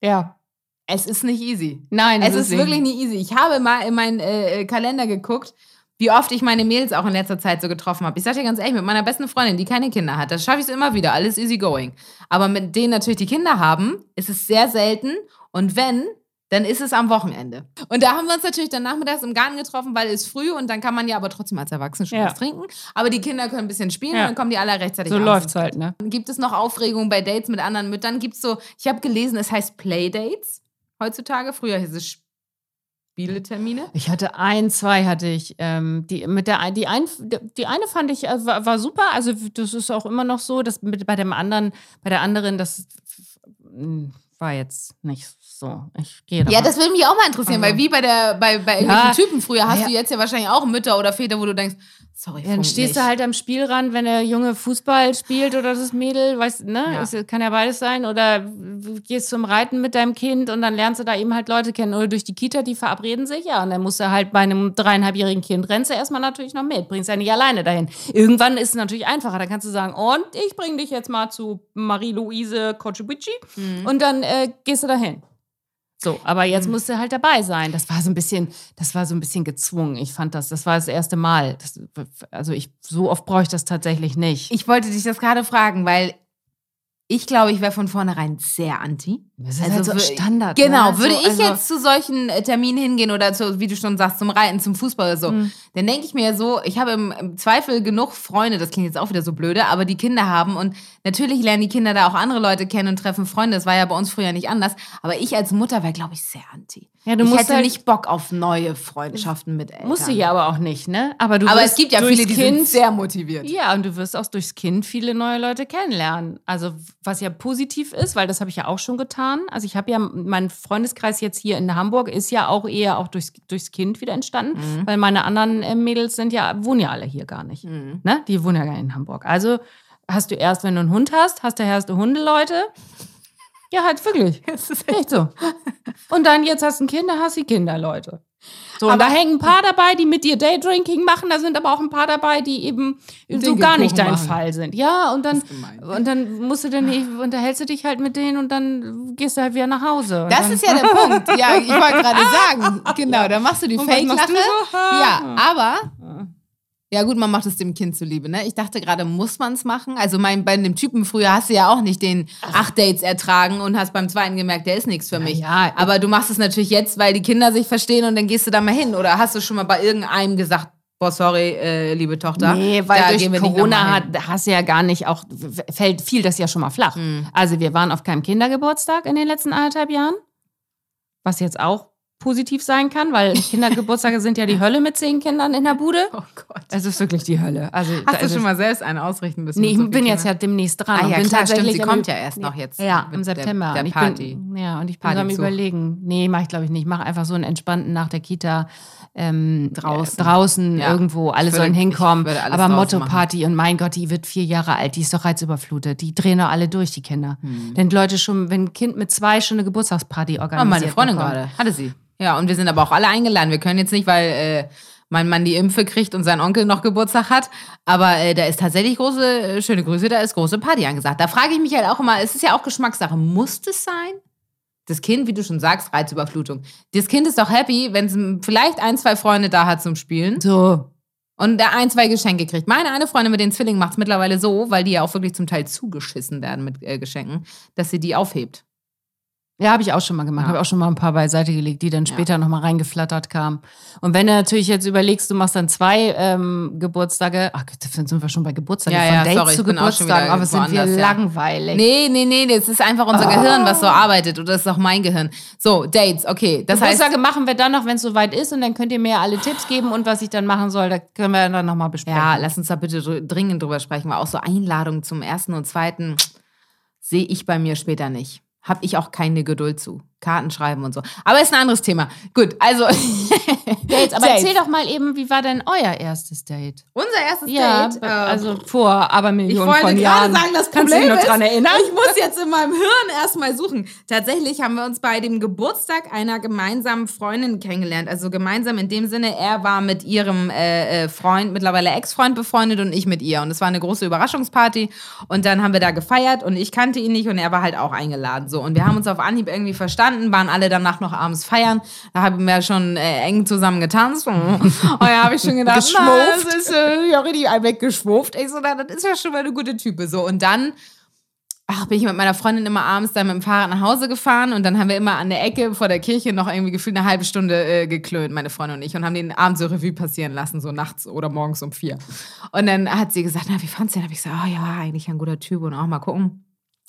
B: Ja.
A: Es ist nicht easy.
B: Nein,
A: Es ist wirklich nicht easy. Ich habe mal in meinen äh, Kalender geguckt, wie oft ich meine Mädels auch in letzter Zeit so getroffen habe. Ich sag dir ganz ehrlich, mit meiner besten Freundin, die keine Kinder hat, das schaffe ich es immer wieder, alles easy going. Aber mit denen natürlich die Kinder haben, ist es sehr selten. Und wenn, dann ist es am Wochenende. Und da haben wir uns natürlich dann nachmittags im Garten getroffen, weil es früh und dann kann man ja aber trotzdem als Erwachsene schon
B: Ja.
A: was trinken. Aber die Kinder können ein bisschen spielen
B: Ja.
A: und dann kommen die alle rechtzeitig
B: So läuft's
A: ins Bett.
B: halt, ne?
A: Gibt es noch Aufregung bei Dates mit anderen Müttern? Gibt es so, ich habe gelesen, es heißt Playdates heutzutage. Früher hieß es Spieletermine.
B: Ich hatte ein, zwei hatte ich. Ähm, die, mit der, die, ein, die eine fand ich, äh, war, war super. Also das ist auch immer noch so. Das mit, bei dem anderen, bei der anderen, das war jetzt nicht so. Ich gehe
A: Ja, das würde mich auch mal interessieren,
B: Also-
A: weil wie bei der bei, bei irgendwelchen
B: Ja.
A: Typen früher hast
B: Ja.
A: du jetzt ja wahrscheinlich auch Mütter oder Väter, wo du denkst, sorry,
B: Dann stehst
A: nicht.
B: du halt am Spielrand, wenn der Junge Fußball spielt oder das Mädel, weißt ne?
A: Ja.
B: Es kann ja beides sein. Oder du gehst zum Reiten mit deinem Kind und dann lernst du da eben halt Leute kennen. Oder durch die Kita, die verabreden sich ja. Und dann musst du halt bei einem dreieinhalbjährigen Kind rennst du erstmal natürlich noch mit. Bringst ja nicht alleine dahin. Irgendwann ist es natürlich einfacher. Dann kannst du sagen, und ich bringe dich jetzt mal zu Marie-Louise Kochubici
A: Mhm.
B: und dann äh, gehst du dahin. So, aber jetzt musst du halt dabei sein. Das war so ein bisschen, das war so ein bisschen gezwungen. Ich fand das, das war das erste Mal. Das, also ich, so oft brauche ich das tatsächlich nicht.
A: Ich wollte dich das gerade fragen, weil ich glaube, ich wäre von vornherein sehr anti.
B: Das ist halt so
A: wür-
B: Standard.
A: Genau,
B: ne?
A: würde
B: so,
A: ich
B: also,
A: jetzt zu solchen äh, Terminen hingehen oder zu, wie du schon sagst, zum Reiten, zum Fußball oder so,
B: Mhm.
A: Dann denke ich mir so, ich habe im, im Zweifel genug Freunde, das klingt jetzt auch wieder so blöde, aber die Kinder haben und natürlich lernen die Kinder da auch andere Leute kennen und treffen Freunde. Das war ja bei uns früher nicht anders. Aber ich als Mutter wäre, glaube ich, sehr anti.
B: Ja, du
A: ich
B: musst
A: hätte
B: halt-
A: nicht Bock auf neue Freundschaften mit Eltern.
B: Musst du ja aber auch nicht, ne? Aber du
A: Aber
B: wirst
A: es gibt ja viele, die
B: kind,
A: sind sehr motiviert.
B: Ja, und du wirst auch durchs Kind viele neue Leute kennenlernen. Also was ja positiv ist, weil das habe ich ja auch schon getan. Also ich habe ja, mein Freundeskreis jetzt hier in Hamburg ist ja auch eher auch durchs, durchs Kind wieder entstanden,
A: Mhm.
B: weil meine anderen äh, Mädels sind ja, wohnen ja alle hier gar nicht. Ne? Die wohnen ja gar nicht in Hamburg. Also hast du erst, wenn du einen Hund hast, hast du erst Hundeleute. Ja, halt wirklich.
A: Das ist
B: Echt so. Und dann jetzt hast du ein Kind, dann hast du Kinderleute. So, und
A: Aber-
B: da hängen ein paar dabei, die mit dir Daydrinking machen, da sind aber auch ein paar dabei, die eben so
A: Dinkelkuchen
B: gar nicht dein
A: machen.
B: Fall sind. Ja, und dann, und dann musst du dann, unterhältst du dich halt mit denen und dann gehst du halt wieder nach Hause. Und
A: Das ist ja der Punkt. Ja, ich wollte gerade sagen. Genau, da machst du die
B: Und
A: Fake-Lache.
B: so?
A: Ja, aber. Ja, gut, man macht es dem Kind zuliebe, ne? Ich dachte gerade, muss man es machen? Also, mein, bei dem Typen früher hast du ja auch nicht den acht Dates ertragen und hast beim zweiten gemerkt, der ist nichts für mich.
B: ja.
A: aber du machst es natürlich jetzt, weil die Kinder sich verstehen und dann gehst du da mal hin. Oder hast du schon mal bei irgendeinem gesagt, boah, sorry, äh, liebe Tochter.
B: Nee, weil durch Corona hat, hast du ja gar nicht auch, fällt, fiel das ja schon mal flach.
A: Mhm.
B: Also wir waren auf keinem Kindergeburtstag in den letzten anderthalb Jahren, was jetzt auch positiv sein kann, weil Kindergeburtstage sind ja die Hölle mit zehn Kindern in der Bude.
A: Oh Gott.
B: Es ist wirklich die Hölle. Also,
A: Hast du schon mal selbst einen ausrichten müssen?
B: Nee, ich
A: so
B: bin jetzt ja demnächst dran.
A: Ah ja,
B: bin
A: klar, stimmt,
B: tatsächlich
A: sie kommt ja erst noch jetzt
B: Ja, im
A: der-
B: September.
A: der
B: ich
A: Party.
B: Bin, ja, und ich bin am überlegen. Nee, mache ich glaube ich nicht. Mach einfach so einen entspannten nach der Kita ähm,
A: Draußen.
B: Äh, draußen
A: Ja.
B: irgendwo. Alle
A: würde-
B: sollen hinkommen. Aber Motto-Party und mein Gott, die wird vier Jahre alt. Die ist doch reizüberflutet. Die drehen doch alle durch, die Kinder.
A: Hm.
B: Denn Leute schon, wenn ein Kind mit zwei schon eine Geburtstagsparty
A: Oh,
B: organisiert
A: meine Freundin
B: bekommt.
A: gerade. Hatte sie. Ja, und wir sind aber auch alle eingeladen. Wir können jetzt nicht, weil äh, mein Mann die Impfe kriegt und sein Onkel noch Geburtstag hat. Aber äh, da ist tatsächlich große, äh, schöne Grüße, da ist große Party angesagt. Da frage ich mich halt auch immer, es ist ja auch Geschmackssache. Muss das sein? Das Kind, wie du schon sagst, Reizüberflutung. Das Kind ist doch happy, wenn es vielleicht ein, zwei Freunde da hat zum Spielen
B: So.
A: und da ein, zwei Geschenke kriegt. Meine eine Freundin mit den Zwillingen macht es mittlerweile so, weil die ja auch wirklich zum Teil zugeschissen werden mit äh, Geschenken, dass sie die aufhebt.
B: Ja, habe ich auch schon mal gemacht.
A: Ja.
B: Habe auch schon mal ein paar beiseite gelegt, die dann später noch mal reingeflattert kamen. Und wenn du natürlich jetzt überlegst, du machst dann zwei ähm, Geburtstage, ach, dann sind wir schon bei Geburtstagen,
A: Ja,
B: von
A: ja,
B: Dates
A: sorry,
B: zu Geburtstagen, aber sind wir
A: ja.
B: langweilig.
A: Nee, nee, nee, das ist einfach unser Gehirn, was so arbeitet. Oder das ist auch mein Gehirn. So, Dates, okay. Das heißt,
B: Geburtstage machen wir dann noch, wenn es soweit ist und dann könnt ihr mir alle Tipps geben und was ich dann machen soll, da können wir dann noch mal besprechen.
A: ja, lass uns da bitte dr- dringend drüber sprechen, weil auch so Einladungen zum ersten und zweiten sehe ich bei mir später nicht. Hab ich auch keine Geduld zu. Karten schreiben und so. Aber ist ein anderes Thema. Gut, also.
B: Dates, aber
A: Dates.
B: erzähl doch mal eben, wie war denn euer erstes Date?
A: Unser erstes
B: Ja,
A: Date. äh,
B: also vor aber
A: Ich
B: Millionen
A: wollte
B: von
A: gerade
B: Jahren.
A: sagen, das
B: Kannst du
A: Problem
B: dich noch
A: ist,
B: dran erinnern?
A: ich muss jetzt in meinem Hirn erstmal suchen. Tatsächlich haben wir uns bei dem Geburtstag einer gemeinsamen Freundin kennengelernt. Also gemeinsam in dem Sinne, er war mit ihrem äh, äh, Freund, mittlerweile Ex-Freund befreundet und ich mit ihr. Und es war eine große Überraschungsparty. Und dann haben wir da gefeiert und ich kannte ihn nicht und er war halt auch eingeladen. So. Und wir haben uns auf Anhieb irgendwie verstanden, waren alle danach noch abends feiern. Da haben wir schon äh, eng zusammen getanzt. Und da habe ich schon gedacht, na, das ist äh, ja richtig weggeschwuft. Ich so, na, das ist ja schon mal eine gute Type. So, und dann ach, bin ich mit meiner Freundin immer abends dann mit dem Fahrrad nach Hause gefahren und dann haben wir immer an der Ecke vor der Kirche noch irgendwie gefühlt eine halbe Stunde äh, geklönt, meine Freundin und ich, und haben den Abend so Revue passieren lassen, so nachts oder morgens um vier. Und dann hat sie gesagt, na, wie fandst du den? Hab ich gesagt, oh ja, eigentlich ein guter Typ und auch mal gucken.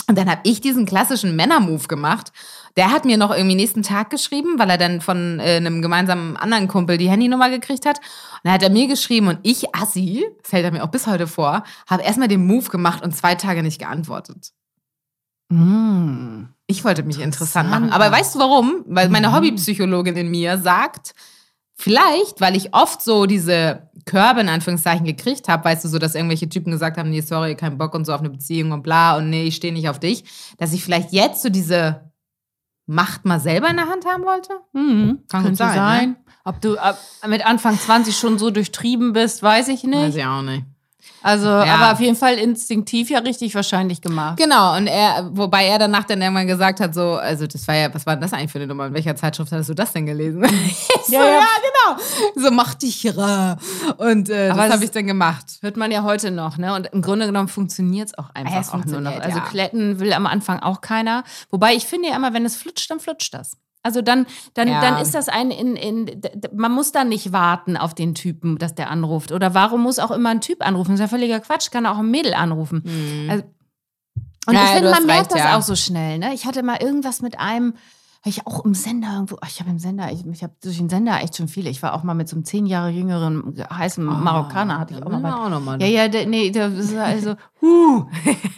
A: Und dann habe ich diesen klassischen Männermove gemacht. Der hat mir noch irgendwie nächsten Tag geschrieben, weil er dann von äh, einem gemeinsamen anderen Kumpel die Handynummer gekriegt hat. Und dann hat er mir geschrieben und ich, Assi, hält er mir auch bis heute vor, habe erstmal den Move gemacht und zwei Tage nicht geantwortet.
B: Mm.
A: Ich wollte mich interessant
B: Interessant.
A: machen. Aber weißt du warum? Weil meine
B: Mhm.
A: Hobbypsychologin in mir sagt, vielleicht, weil ich oft so diese Körbe in Anführungszeichen gekriegt habe, weißt du, so, dass irgendwelche Typen gesagt haben, nee, sorry, kein Bock und so auf eine Beziehung und bla und nee, ich stehe nicht auf dich, dass ich vielleicht jetzt so diese Macht mal selber in der Hand haben wollte?
B: Mhm.
A: Kann gut sein,
B: sein.
A: ne?
B: Ob du ab, mit Anfang 20 schon so durchtrieben bist, weiß ich nicht.
A: Weiß ich auch nicht.
B: Also,
A: Ja.
B: aber auf jeden Fall instinktiv ja richtig wahrscheinlich gemacht.
A: Genau, und er, wobei er danach dann irgendwann gesagt hat, so, also das war ja, was war denn das eigentlich für eine Nummer? In welcher Zeitschrift hattest du das denn gelesen? So,
B: Ja,
A: ja,
B: ja.
A: genau. So, mach dich rar. Und äh, das habe ich dann gemacht.
B: Hört man ja heute noch, ne? Und im Grunde genommen funktioniert es auch einfach
A: es
B: auch nur noch. Also. Kletten will am Anfang auch keiner. Wobei ich finde ja immer, wenn es flutscht, dann flutscht das. Also dann, dann,
A: Ja.
B: dann ist das ein in, in, man muss dann nicht warten auf den Typen, dass der anruft. Oder warum muss auch immer ein Typ anrufen? Das ist ja völliger Quatsch, kann auch ein Mädel anrufen. Also, und
A: Ja,
B: ich finde, man merkt
A: recht,
B: das
A: ja.
B: auch so schnell. Ne? Ich hatte mal irgendwas mit einem, ich auch im Sender irgendwo, ach, ich habe im Sender, ich, ich habe durch den Sender echt schon viele. Ich war auch mal mit so einem zehn Jahre jüngeren, heißen Marokkaner, hatte ich auch mal. bei-
A: auch noch mal.
B: ja, ja, der, nee, der ist also, huh.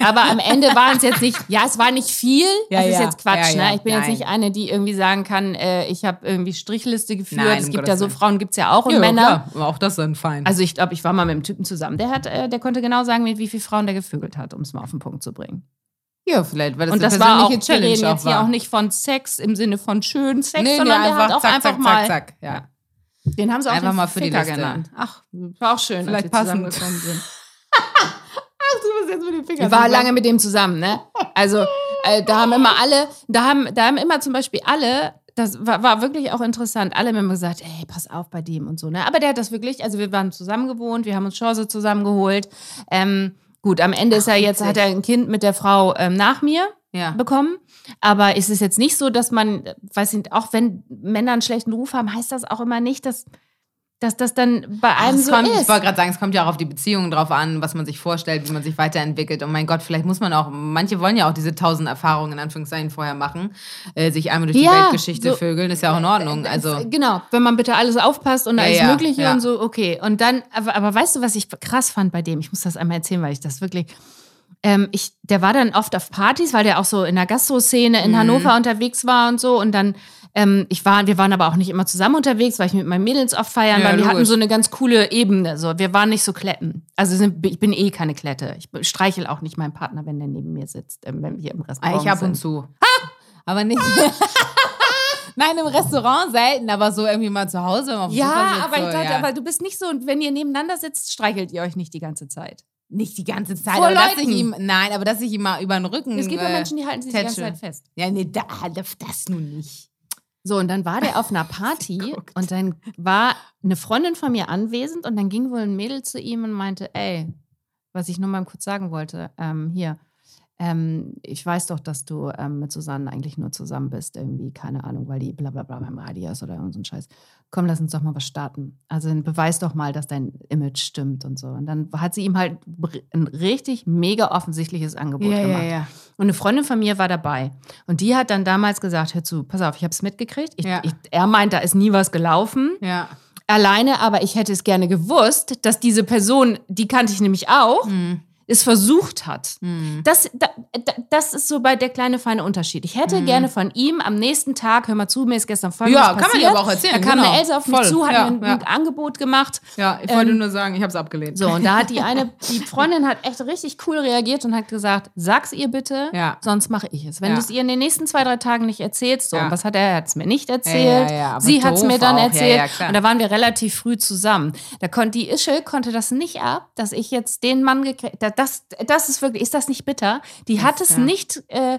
B: Aber am Ende waren es jetzt nicht, ja, es war nicht viel.
A: Ja,
B: das ist
A: ja.
B: jetzt Quatsch,
A: Ja, ja.
B: ne? Ich bin jetzt
A: Nein.
B: nicht eine, die irgendwie sagen kann, äh, ich habe irgendwie Strichliste geführt.
A: Nein,
B: es gibt ja so. Frauen, gibt's ja auch und
A: ja,
B: Männer.
A: Klar. Auch das sind fein.
B: Also ich glaube, ich war mal mit einem Typen zusammen. Der hat, äh, der konnte genau sagen, mit wie viele Frauen der gevögelt hat, um es mal auf den Punkt zu bringen.
A: Ja, vielleicht, weil das
B: Und
A: eine
B: das war auch,
A: persönliche
B: wir
A: Challenge
B: reden jetzt
A: war.
B: hier auch nicht von Sex im Sinne von schönen Sex,
A: nee, nee,
B: sondern der
A: einfach,
B: hat auch
A: zack,
B: einfach
A: zack,
B: mal,
A: zack, zack. Ja.
B: den haben sie auch
A: Einfach mal für die
B: Ficker
A: Liste.
B: genannt.
A: Ach,
B: War auch schön,
A: Vielleicht
B: als wir zusammengekommen sind.
A: du bist jetzt mit den Fingern.
B: Ich war lange mit dem zusammen, ne? Also, äh, da haben immer alle, da haben, da haben immer zum Beispiel alle, das war, war wirklich auch interessant, alle haben immer gesagt, ey, pass auf bei dem und so, ne? Aber der hat das wirklich, also wir waren zusammen gewohnt, wir haben uns Chance zusammengeholt. Ähm, gut, am Ende ist er jetzt, hat er ein Kind mit der Frau ähm, nach mir
A: Ja.
B: bekommen. Aber es ist jetzt nicht so, dass man, äh, weiß nicht, auch wenn Männer einen schlechten Ruf haben, heißt das auch immer nicht, dass dass das dann bei
A: Ach,
B: einem
A: es
B: so
A: kommt, Ich
B: ist.
A: wollte gerade sagen, es kommt ja auch auf die Beziehungen drauf an, was man sich vorstellt, wie man sich weiterentwickelt. Und mein Gott, vielleicht muss man auch, manche wollen ja auch diese tausend Erfahrungen in Anführungszeichen vorher machen, äh, sich einmal durch die
B: Ja,
A: Weltgeschichte
B: so-
A: vögeln, ist ja auch in Ordnung. Also,
B: Genau, wenn man bitte alles aufpasst und
A: Ja,
B: alles
A: ja,
B: Mögliche
A: ja.
B: und so, okay. Und dann, aber, aber weißt du, was ich krass fand bei dem? Ich muss das einmal erzählen, weil ich das wirklich. Ähm, ich, der war dann oft auf Partys, weil der auch so in der Gastro-Szene
A: Mhm.
B: in Hannover unterwegs war und so. Und dann, ähm, ich war, wir waren aber auch nicht immer zusammen unterwegs, weil ich mit meinen Mädels oft feiern,
A: Ja,
B: weil wir hatten so eine ganz coole Ebene. So. Wir waren nicht so Kletten. Also sind, ich bin eh keine Klette. Ich streichel auch nicht meinen Partner, wenn der neben mir sitzt, ähm, wenn wir im Restaurant
A: ich ab
B: sind.
A: und zu. Aber nicht. Nein, im Restaurant selten, aber so irgendwie mal zu Hause. wenn man auf
B: Ja, aber ich
A: so,
B: dachte,
A: ja.
B: aber du bist nicht so, wenn ihr nebeneinander sitzt, streichelt ihr euch nicht die ganze Zeit.
A: Nicht die ganze Zeit.
B: Vor
A: aber dass ich
B: Leuten.
A: ihm, nein, aber dass ich ihm mal über den Rücken.
B: Es gibt ja
A: äh,
B: Menschen, die halten sich die ganze. Zeit fest.
A: Ja, nee, da, das nun nicht.
B: So, und dann war der auf einer Party und dann war eine Freundin von mir anwesend und dann ging wohl ein Mädel zu ihm und meinte, ey, was ich nur mal kurz sagen wollte, ähm, hier, ähm, ich weiß doch, dass du ähm, mit Susanne eigentlich nur zusammen bist, irgendwie, keine Ahnung, weil die bla bla bla beim Radio ist oder irgend so ein Scheiß. Komm, lass uns doch mal was starten. Also beweis doch mal, dass dein Image stimmt und so. Und dann hat sie ihm halt ein richtig mega offensichtliches Angebot gemacht.
A: ja.
B: Und eine Freundin von mir war dabei. Und die hat dann damals gesagt, hör zu, pass auf, ich habe es mitgekriegt. Ich,
A: Ja.
B: ich, er meint, da ist nie was gelaufen.
A: Ja.
B: Alleine, aber ich hätte es gerne gewusst, dass diese Person, die kannte ich nämlich auch,
A: Mhm.
B: Es versucht hat. Das, da, da, das ist so bei der kleine feine Unterschied. Ich hätte gerne von ihm am nächsten Tag, hör mal zu, mir ist gestern folgendes
A: Ja, kann man
B: passiert.
A: ja aber auch erzählen,
B: Da kam
A: genau.
B: eine Else auf mich
A: Voll.
B: zu, hat
A: Ja,
B: mir ein,
A: ja.
B: ein Angebot gemacht.
A: Ja, ich wollte
B: Ähm,
A: nur sagen, ich habe es abgelehnt.
B: So, und da hat die eine, die Freundin hat echt richtig cool reagiert und hat gesagt, sag's ihr bitte,
A: Ja.
B: sonst mache ich es. Wenn du es ihr in den nächsten zwei, drei Tagen nicht erzählst, so, und was hat er, er hat es mir nicht erzählt, sie hat es mir dann
A: auch.
B: Erzählt und da waren wir relativ früh zusammen. Da konnte die Ischel konnte das nicht ab, dass ich jetzt den Mann gekriegt, das, das ist wirklich, ist das nicht bitter? Die hat es nicht, äh,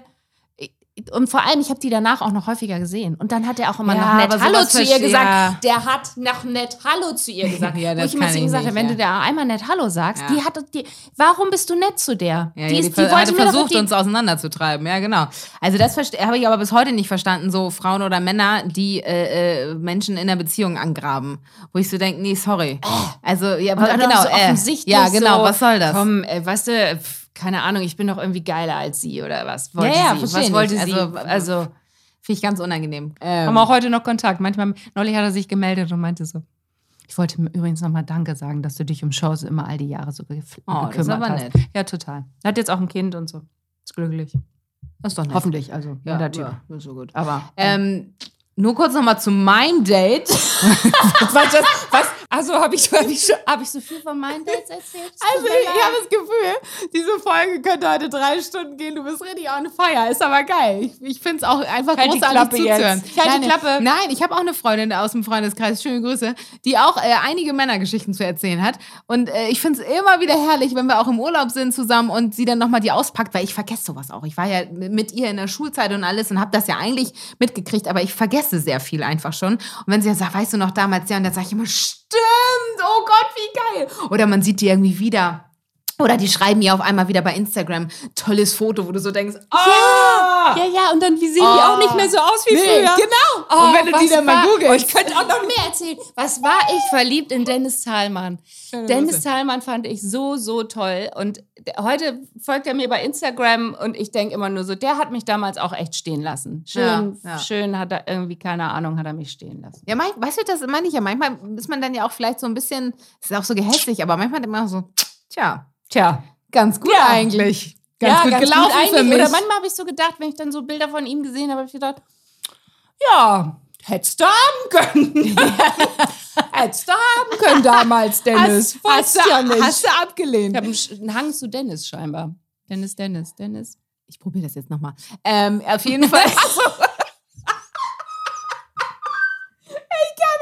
B: und vor allem, ich habe die danach auch noch häufiger gesehen. Und dann hat er auch immer
A: Ja,
B: noch nett Hallo zu ihr gesagt.
A: ja.
B: Der hat noch nett Hallo zu ihr gesagt.
A: Ja,
B: Wo ich immer zu ihm gesagt habe, wenn du der einmal nett Hallo sagst, die hat die, warum bist du nett zu der? Die,
A: ja,
B: ist,
A: die,
B: die wollte
A: versucht,
B: die,
A: uns auseinanderzutreiben. Ja, genau. Also das habe ich aber bis heute nicht verstanden, so Frauen oder Männer, die äh, äh, Menschen in der Beziehung angraben. Wo ich so denke, nee, sorry. Also, ja,
B: Und
A: genau.
B: so
A: äh, ja, genau,
B: so,
A: was soll das?
B: Komm, äh, weißt du, keine Ahnung, ich bin doch irgendwie geiler als sie oder was wollte
A: Ja, ja,
B: sie? Was
A: nicht.
B: wollte sie?
A: Also,
B: Also,
A: Finde ich ganz unangenehm. Ähm,
B: haben wir auch heute noch Kontakt. Manchmal, neulich hat er sich gemeldet und meinte so, ich wollte mir übrigens nochmal Danke sagen, dass du dich um Shows immer all die Jahre so gef-
A: Oh, das ist
B: gekümmert
A: aber
B: hast.
A: nett.
B: Ja, total. Er hat jetzt auch ein Kind und so. Ist glücklich.
A: das ist doch nett.
B: Hoffentlich, also
A: Ja,
B: der Typ.
A: ja, ist so gut.
B: Aber
A: Ähm, nur kurz nochmal zu meinem Date.
B: was, das, was? Also habe ich, hab ich, hab ich so viel von meinen Dates erzählt?
A: Also ich habe das Gefühl, diese Folge könnte heute drei Stunden gehen. Du bist richtig on fire. Ist aber geil. Ich, ich finde es auch einfach
B: Halt die
A: großartig zuzuhören.
B: jetzt. Halt die
A: nein,
B: Klappe.
A: Nein, ich habe auch eine Freundin aus dem Freundeskreis, schöne Grüße, die auch äh, einige Männergeschichten zu erzählen hat. Und äh, ich finde es immer wieder herrlich, wenn wir auch im Urlaub sind zusammen und sie dann nochmal die auspackt, weil ich vergesse sowas auch. Ich war ja mit ihr in der Schulzeit und alles und habe das ja eigentlich mitgekriegt, aber ich vergesse sehr viel einfach schon. Und wenn sie dann sagt, weißt du noch damals, ja, und dann sage ich immer, stimmt, oh Gott, wie geil. Oder man sieht die irgendwie wieder. Oder die schreiben ihr auf einmal wieder bei Instagram, tolles Foto, wo du so denkst!
B: Ja, ja, und dann wie sehen die
A: Oh.
B: auch nicht mehr so aus wie
A: Nee,
B: früher.
A: genau.
B: Oh,
A: Und wenn du die dann mal googelst.
B: Oh, ich könnte auch noch mehr erzählen. Was war ich verliebt in Dennis Thalmann? Dennis Thalmann fand ich so, so toll. Und heute folgt er mir bei Instagram und ich denke immer nur so, der hat mich damals auch echt stehen lassen. Schön,
A: Ja, ja.
B: schön hat er irgendwie, keine Ahnung, hat er mich stehen lassen.
A: Ja, mein, weißt du, das meine ich ja. Manchmal ist man dann ja auch vielleicht so ein bisschen, ist auch so gehässig, aber manchmal denkt man auch so, tja,
B: Tja.
A: ganz gut
B: Ja.
A: eigentlich. Ganz gut gelaufen für
B: eigentlich.
A: mich.
B: Oder manchmal habe ich so gedacht, wenn ich dann so Bilder von ihm gesehen habe, habe ich gedacht, ja, hättest du haben können. hättest du haben können damals, Dennis.
A: hast, hast,
B: ja nicht.
A: hast du abgelehnt.
B: Ich habe einen Hang zu Dennis scheinbar. Dennis, Dennis, Dennis.
A: Ich probiere das jetzt nochmal. Ähm, auf jeden Fall. ich kann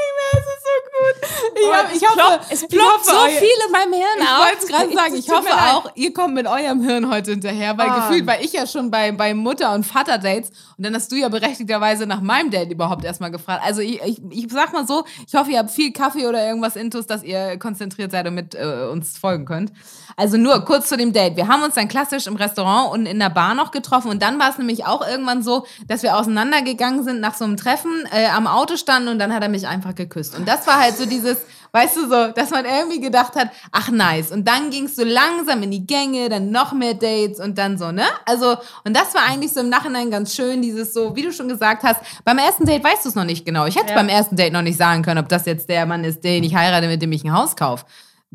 A: nicht mehr, es ist so Ich, ich hoffe,
B: es
A: ich
B: ploppt so viel in meinem Hirn
A: Ich
B: auf.
A: wollte es gerade sagen, ich hoffe auch, ihr kommt mit eurem Hirn heute hinterher, weil
B: Ah.
A: gefühlt war ich ja schon bei, bei Mutter- und Vater-Dates und dann hast du ja berechtigterweise nach meinem Date überhaupt erstmal gefragt. Also ich, ich, ich sag mal so, ich hoffe, ihr habt viel Kaffee oder irgendwas intus, dass ihr konzentriert seid und mit äh, uns folgen könnt. Also nur kurz zu dem Date. Wir haben uns dann klassisch im Restaurant und in der Bar noch getroffen und dann war es nämlich auch irgendwann so, dass wir auseinandergegangen sind nach so einem Treffen, äh, am Auto standen und dann hat er mich einfach geküsst. Und das war halt so dieses, Weißt du so, dass man irgendwie gedacht hat, ach nice. Und dann ging es so langsam in die Gänge, dann noch mehr Dates und dann so, ne? Also, und das war eigentlich so im Nachhinein ganz schön, dieses so, wie du schon gesagt hast, beim ersten Date weißt du es noch nicht genau. Ich hätte
B: Ja.
A: beim ersten Date noch nicht sagen können, ob das jetzt der Mann ist, den ich heirate, mit dem ich ein Haus kaufe.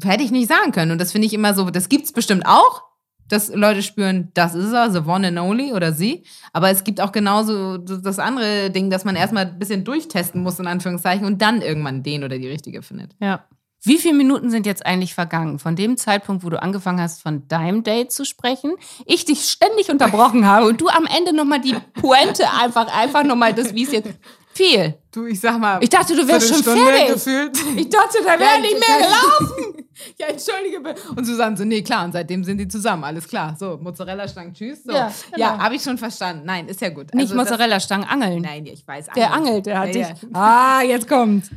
A: Hätte ich nicht sagen können. Und das finde ich immer so, das gibt's bestimmt auch, dass Leute spüren, das ist er, the one and only oder sie. Aber es gibt auch genauso das andere Ding, dass man erstmal ein bisschen durchtesten muss, in Anführungszeichen, und dann irgendwann den oder die richtige findet.
B: Ja. Wie viele Minuten sind jetzt eigentlich vergangen? Von dem Zeitpunkt, wo du angefangen hast, von deinem Date zu sprechen, ich dich ständig unterbrochen habe und du am Ende nochmal die Pointe einfach, einfach nochmal das, wie es jetzt viel.
A: Du, ich sag mal.
B: Ich dachte, du wärst schon fertig.
A: gefühlt.
B: Ich dachte, da wäre nicht mehr gelaufen.
A: Ja, entschuldige bitte. Und Susanne so, nee, klar, und seitdem sind die zusammen, alles klar. So, Mozzarella-Stangen, tschüss. So.
B: Ja,
A: Ja,
B: genau.
A: habe ich schon verstanden. Nein, ist ja gut.
B: Nicht
A: Also
B: Mozzarella-Stangen, angeln.
A: Nein, ich weiß.
B: Der
A: Angeln.
B: angelt, der hat
A: Ja,
B: dich.
A: ja.
B: Ah, jetzt kommt.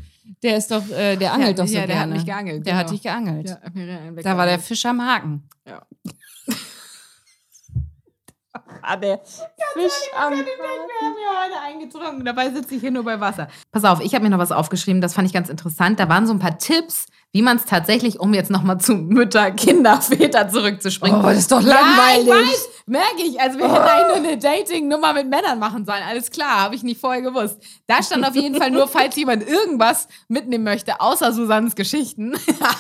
B: Der ist doch, äh, der angelt
A: Ja,
B: doch so
A: ja, der hat
B: gerne.
A: mich geangelt,
B: Der hat
A: genau.
B: dich geangelt.
A: Ja,
B: Da war der. Fisch am Haken.
A: Ja.
B: Ah, der Fisch am
A: Wir haben ja heute eingetrunken, dabei sitze ich hier nur bei Wasser. Pass auf, ich habe mir noch was aufgeschrieben, das fand ich ganz interessant. Da waren so ein paar Tipps, wie man es tatsächlich, um jetzt nochmal zu Mütter, Kinder, Väter zurückzuspringen.
B: Oh, das ist doch
A: Ja,
B: langweilig.
A: ich weiß, merke ich. Also wir hätten eigentlich nur eine Dating-Nummer mit Männern machen sollen. Alles klar, habe ich nicht vorher gewusst. Da stand auf jeden Fall nur, falls jemand irgendwas mitnehmen möchte, außer Susannes Geschichten.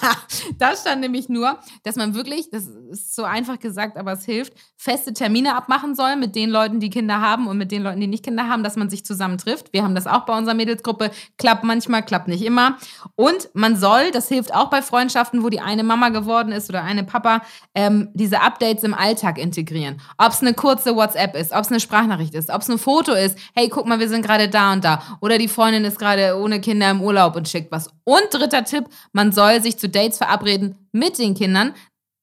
A: da stand nämlich nur, dass man wirklich, das ist so einfach gesagt, aber es hilft, feste Termine abmachen soll mit den Leuten, die Kinder haben und mit den Leuten, die nicht Kinder haben, dass man sich zusammen trifft. Wir haben das auch bei unserer Mädelsgruppe. Klappt manchmal, klappt nicht immer. Und man soll, das hilft auch bei Freundschaften, wo die eine Mama geworden ist oder eine Papa, ähm, diese Updates im Alltag integrieren. Ob es eine kurze WhatsApp ist, ob es eine Sprachnachricht ist, ob es ein Foto ist. Hey, guck mal, wir sind gerade da und da. Oder die Freundin ist gerade ohne Kinder im Urlaub und schickt was. Und dritter Tipp, man soll sich zu Dates verabreden mit den Kindern,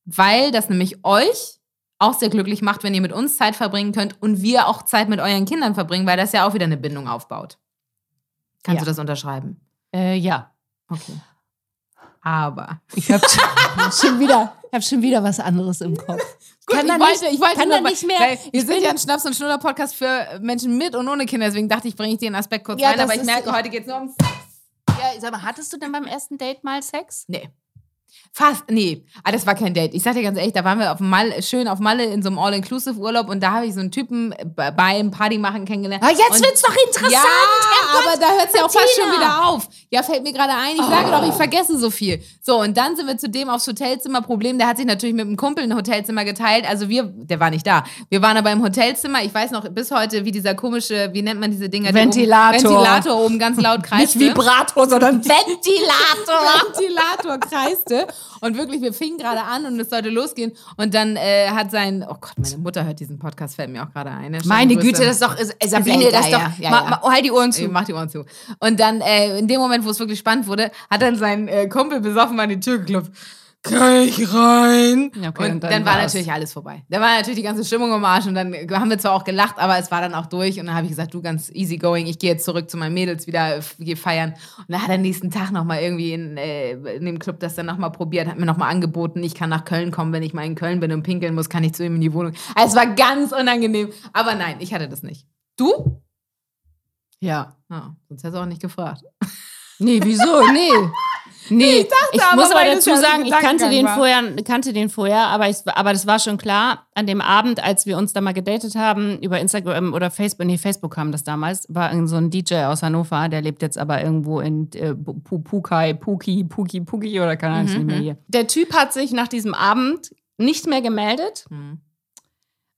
A: weil das nämlich euch auch sehr glücklich macht, wenn ihr mit uns Zeit verbringen könnt und wir auch Zeit mit euren Kindern verbringen, weil das ja auch wieder eine Bindung aufbaut. Kannst
B: Ja.
A: du das unterschreiben?
B: Äh, ja.
A: Okay. Aber.
B: Ich habe schon wieder, ich hab schon wieder was anderes im Kopf.
A: Gut,
B: Kann
A: ich
B: da
A: wollte,
B: nicht-
A: ich wollte
B: kann
A: nur,
B: da nicht mehr-
A: wir sind ja ein Schnaps- und Schnuller-Podcast für Menschen mit und ohne Kinder, deswegen dachte ich, bringe ich den Aspekt kurz
B: Ja,
A: rein, aber ich merke, heute geht es nur um Sex.
B: Ja, sag mal, hattest du denn beim ersten Date mal Sex?
A: Nee. Fast, nee. Ah, das war kein Date. Ich sag dir ganz ehrlich, da waren wir auf Malle, schön auf Malle in so einem All-Inclusive-Urlaub und da habe ich so einen Typen bei- beim Partymachen kennengelernt.
B: Ah, jetzt
A: Und-
B: wird's doch interessant.
A: Ja,
B: Herrgott,
A: aber da hört es ja auch fast schon wieder auf. Ja, fällt mir gerade ein. Ich sage doch, ich vergesse so viel. So, und dann sind wir zudem aufs Hotelzimmer. Problem, der hat sich natürlich mit einem Kumpel ein Hotelzimmer geteilt. Also wir, der war nicht da. Wir waren aber im Hotelzimmer. Ich weiß noch bis heute, wie dieser komische, wie nennt man diese Dinger? die
B: Ventilator.
A: Oben, Ventilator oben ganz laut kreiste.
B: Nicht Vibrator, sondern Ventilator.
A: Ventilator kreiste. Und wirklich, wir fingen gerade an und es sollte losgehen. Und dann äh, hat sein, oh Gott, meine Mutter hört diesen Podcast, fällt mir auch gerade ein. ne?
B: Meine Güte, das ist doch, äh, Sabine,
A: Ja,
B: das ist doch,
A: ja,
B: ma,
A: ja.
B: ma, halt die Ohren zu.
A: Mach die Ohren zu. Und dann, äh, in dem Moment, wo es wirklich spannend wurde, hat dann sein äh, Kumpel besoffen an die Tür geklopft. Kann ich rein?
B: Ja, okay,
A: und dann,
B: dann
A: war
B: war's.
A: natürlich alles vorbei. Da war natürlich die ganze Stimmung im Arsch und dann haben wir zwar auch gelacht, aber es war dann auch durch und dann habe ich gesagt, du ganz easy going, ich gehe jetzt zurück zu meinen Mädels wieder, gehe feiern. Und dann hat er nächsten Tag nochmal irgendwie in, äh, in dem Club das dann nochmal probiert, hat mir nochmal angeboten, ich kann nach Köln kommen, wenn ich mal in Köln bin und pinkeln muss, kann ich zu ihm in die Wohnung. Also es war ganz unangenehm, aber nein, ich hatte das nicht. Du?
B: Ja.
A: Ja, sonst hättest du auch nicht gefragt.
B: Nee, wieso? Nee. Nee, ich,
A: aber,
B: muss aber dazu sagen, ich kannte den
A: war.
B: vorher, kannte den vorher, aber ich, aber das war schon klar. An dem Abend, als wir uns da mal gedatet haben über Instagram oder Facebook, nee, Facebook kam das damals, war so ein DJ aus Hannover, der lebt jetzt aber irgendwo in äh, Pu- Pukai, Puki, Puki, Puki oder keine Ahnung, ist nicht mehr hier. Der Typ hat sich nach diesem Abend nicht mehr gemeldet.
A: Hm.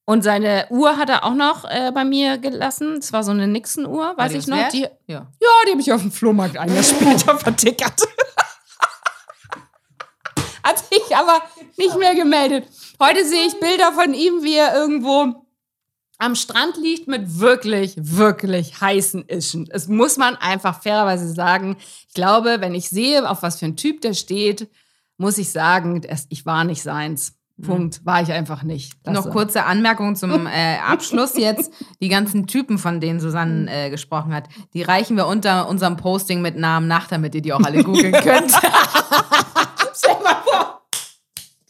B: Und seine Uhr hat er auch noch äh, bei mir gelassen. Es war so eine Nixon-Uhr, weiß ich noch. Die,
A: Ja.
B: ja, die habe ich auf dem Flohmarkt ein Jahr später vertickert. Hat sich aber nicht mehr gemeldet. Heute sehe ich Bilder von ihm, wie er irgendwo am Strand liegt mit wirklich, wirklich heißen Ischen. Es muss man einfach fairerweise sagen. Ich glaube, wenn ich sehe, auf was für ein Typ der steht, muss ich sagen, ich war nicht seins. Punkt. War ich einfach nicht.
A: Noch
B: Lasse.
A: kurze Anmerkung zum äh, Abschluss jetzt. Die ganten Typen, von denen Susanne äh, gesprochen hat, die reichen wir unter unserem Posting mit Namen nach, damit ihr die auch alle googeln könnt. sur ma voix.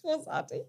A: Großartig.